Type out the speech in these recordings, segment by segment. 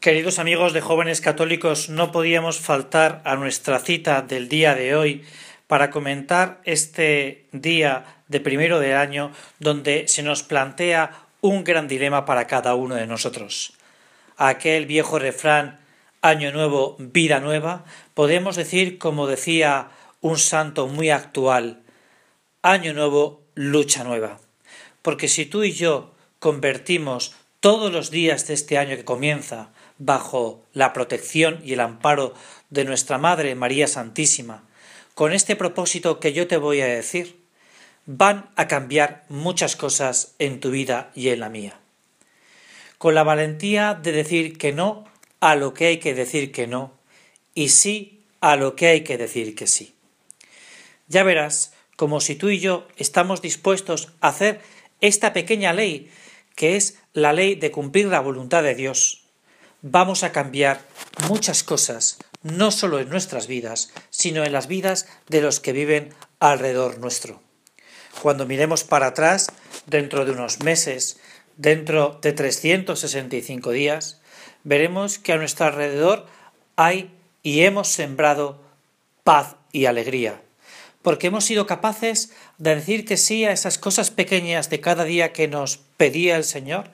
Queridos amigos de jóvenes católicos, no podíamos faltar a nuestra cita del día de hoy para comentar este día de primero del año donde se nos plantea un gran dilema para cada uno de nosotros. Aquel viejo refrán Año nuevo, vida nueva, podemos decir como decía un santo muy actual Año nuevo, lucha nueva. Porque si tú y yo convertimos todos los días de este año que comienza bajo la protección y el amparo de nuestra Madre María Santísima, con este propósito que yo te voy a decir, van a cambiar muchas cosas en tu vida y en la mía. Con la valentía de decir que no a lo que hay que decir que no y sí a lo que hay que decir que sí. Ya verás como si tú y yo estamos dispuestos a hacer esta pequeña ley que es la ley de cumplir la voluntad de Dios, vamos a cambiar muchas cosas, no solo en nuestras vidas, sino en las vidas de los que viven alrededor nuestro. Cuando miremos para atrás, dentro de unos meses, dentro de 365 días, veremos que a nuestro alrededor hay y hemos sembrado paz y alegría, porque hemos sido capaces de decir que sí a esas cosas pequeñas de cada día que nos pedía el Señor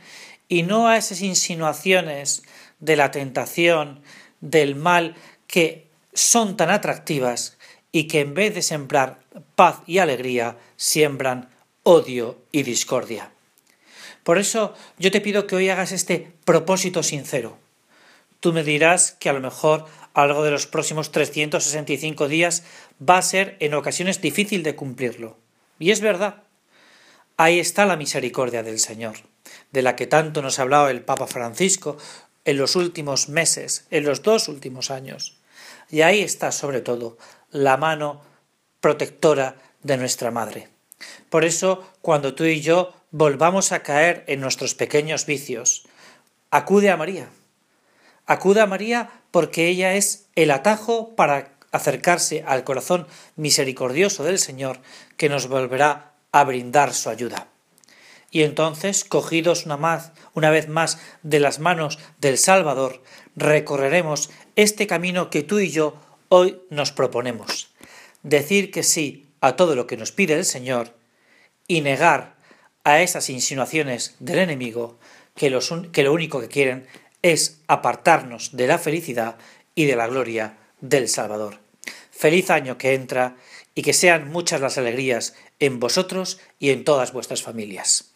y no a esas insinuaciones de la tentación, del mal, que son tan atractivas y que en vez de sembrar paz y alegría, siembran odio y discordia. Por eso yo te pido que hoy hagas este propósito sincero. Tú me dirás que a lo mejor a lo largo de los próximos 365 días va a ser en ocasiones difícil de cumplirlo. Y es verdad. Ahí está la misericordia del Señor, de la que tanto nos ha hablado el Papa Francisco en los últimos meses, en los dos últimos años. Y ahí está sobre todo la mano protectora de nuestra Madre. Por eso, cuando tú y yo volvamos a caer en nuestros pequeños vicios, acude a María. Acude a María porque ella es el atajo para acercarse al corazón misericordioso del Señor que nos volverá a brindar su ayuda. Y entonces, cogidos una, más, una vez más de las manos del Salvador, recorreremos este camino que tú y yo hoy nos proponemos. Decir que sí a todo lo que nos pide el Señor y negar a esas insinuaciones del enemigo que, que lo único que quieren es apartarnos de la felicidad y de la gloria del Salvador. Feliz año que entra y que sean muchas las alegrías en vosotros y en todas vuestras familias.